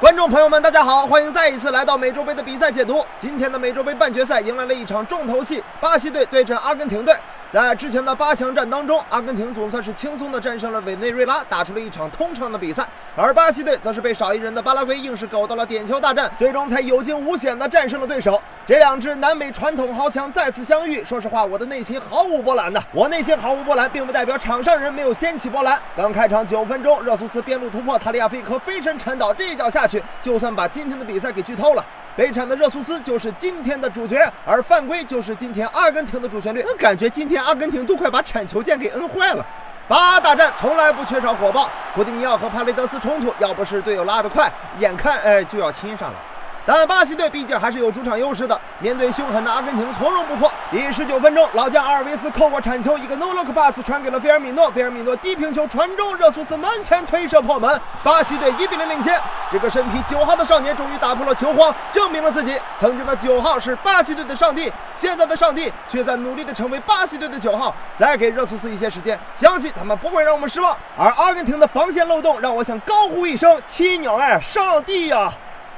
观众朋友们，大家好，欢迎再一次来到美洲杯的比赛解读。今天的美洲杯半决赛迎来了一场重头戏，巴西队对阵阿根廷队。在之前的八强战当中，阿根廷总算是轻松的战胜了委内瑞拉，打出了一场通畅的比赛。而巴西队则是被少一人的巴拉圭硬是搞到了点球大战，最终才有惊无险的战胜了对手。这两支南美传统豪强再次相遇，说实话，我的内心毫无波澜的。我内心毫无波澜，并不代表场上人没有掀起波澜。刚开场九分钟，热苏斯边路突破，塔利亚菲科飞身铲倒，这一脚下去，就算把今天的比赛给剧透了。北铲的热苏斯就是今天的主角，而犯规就是今天阿根廷的主旋律。感觉今天阿根廷都快把铲球键给摁坏了。八大战从来不缺少火爆，库蒂尼奥和帕雷德斯冲突，要不是队友拉得快，眼看哎就要亲上了。但巴西队毕竟还是有主场优势的，面对凶狠的阿根廷从容不迫。第十九分钟，老将阿尔维斯扣过铲球，一个 no look pass 传给了菲尔米诺，菲尔米诺低平球传中，热苏斯门前推射破门，巴西队一比零领先。这个身披九号的少年终于打破了球荒，证明了自己。曾经的九号是巴西队的上帝，现在的上帝却在努力的成为巴西队的九号。再给热苏斯一些时间，相信他们不会让我们失望。而阿根廷的防线漏洞让我想高呼一声：七鸟哎，上帝呀！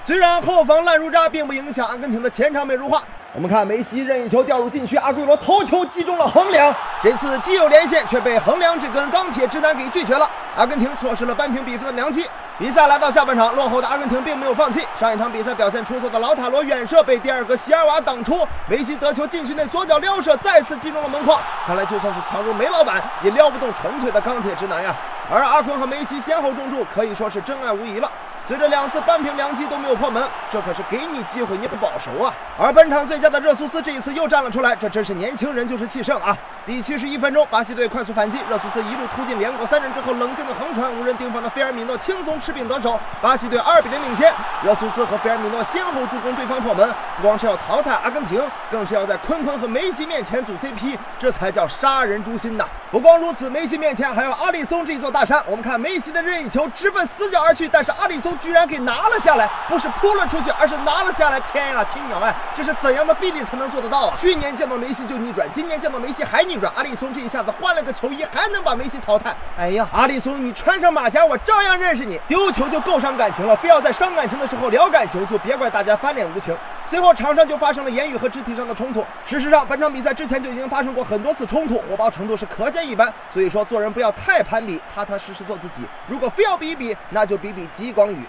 虽然后防烂如渣，并不影响阿根廷的前场美如画。我们看梅西任意球掉入禁区，阿圭罗头球击中了横梁。这次既有连线，却被横梁这根钢铁直男给拒绝了。阿根廷错失了扳平比分的良机。比赛来到下半场，落后的阿根廷并没有放弃。上一场比赛表现出色的老塔罗远射被第二个席尔瓦挡出，梅西得球禁区内左脚撩射，再次击中了门框。看来就算是强如梅老板，也撩不动纯粹的钢铁直男呀。而阿坤和梅西先后中柱，可以说是真爱无疑了。随着两次扳平良机都没有破门，这可是给你机会你不保熟啊！而本场最佳的热苏斯这一次又站了出来，这真是年轻人就是气盛啊！第七十一分钟，巴西队快速反击，热苏斯一路突进连过三人之后，冷静的横传，无人盯防的菲尔米诺轻松吃饼得手，巴西队二比零领先。热苏斯和菲尔米诺先后助攻对方破门，不光是要淘汰阿根廷，更是要在坤坤和梅西面前组 CP，这才叫杀人诛心呐！不光如此，梅西面前还有阿里松这座大山。我们看梅西的任意球直奔死角而去，但是阿里松。居然给拿了下来，不是扑了出去，而是拿了下来。天呀，亲鸟哎，这是怎样的臂力才能做得到啊？去年见到梅西就逆转，今年见到梅西还逆转。阿里松这一下子换了个球衣，还能把梅西淘汰？哎呀，阿里松，你穿上马甲，我照样认识你。丢球就够伤感情了，非要在伤感情的时候聊感情，就别怪大家翻脸无情。随后场上就发生了言语和肢体上的冲突。事实上，本场比赛之前就已经发生过很多次冲突，火爆程度是可见一般。所以说，做人不要太攀比，踏踏实实做自己。如果非要比一比，那就比比激光雨。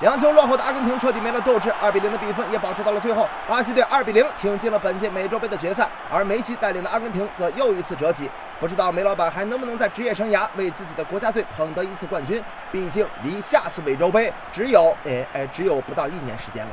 两球落后的阿根廷彻底没了斗志，二比零的比分也保持到了最后。巴西队二比零挺进了本届美洲杯的决赛，而梅西带领的阿根廷则又一次折戟。不知道梅老板还能不能在职业生涯为自己的国家队捧得一次冠军？毕竟离下次美洲杯只有，哎哎，只有不到一年时间了。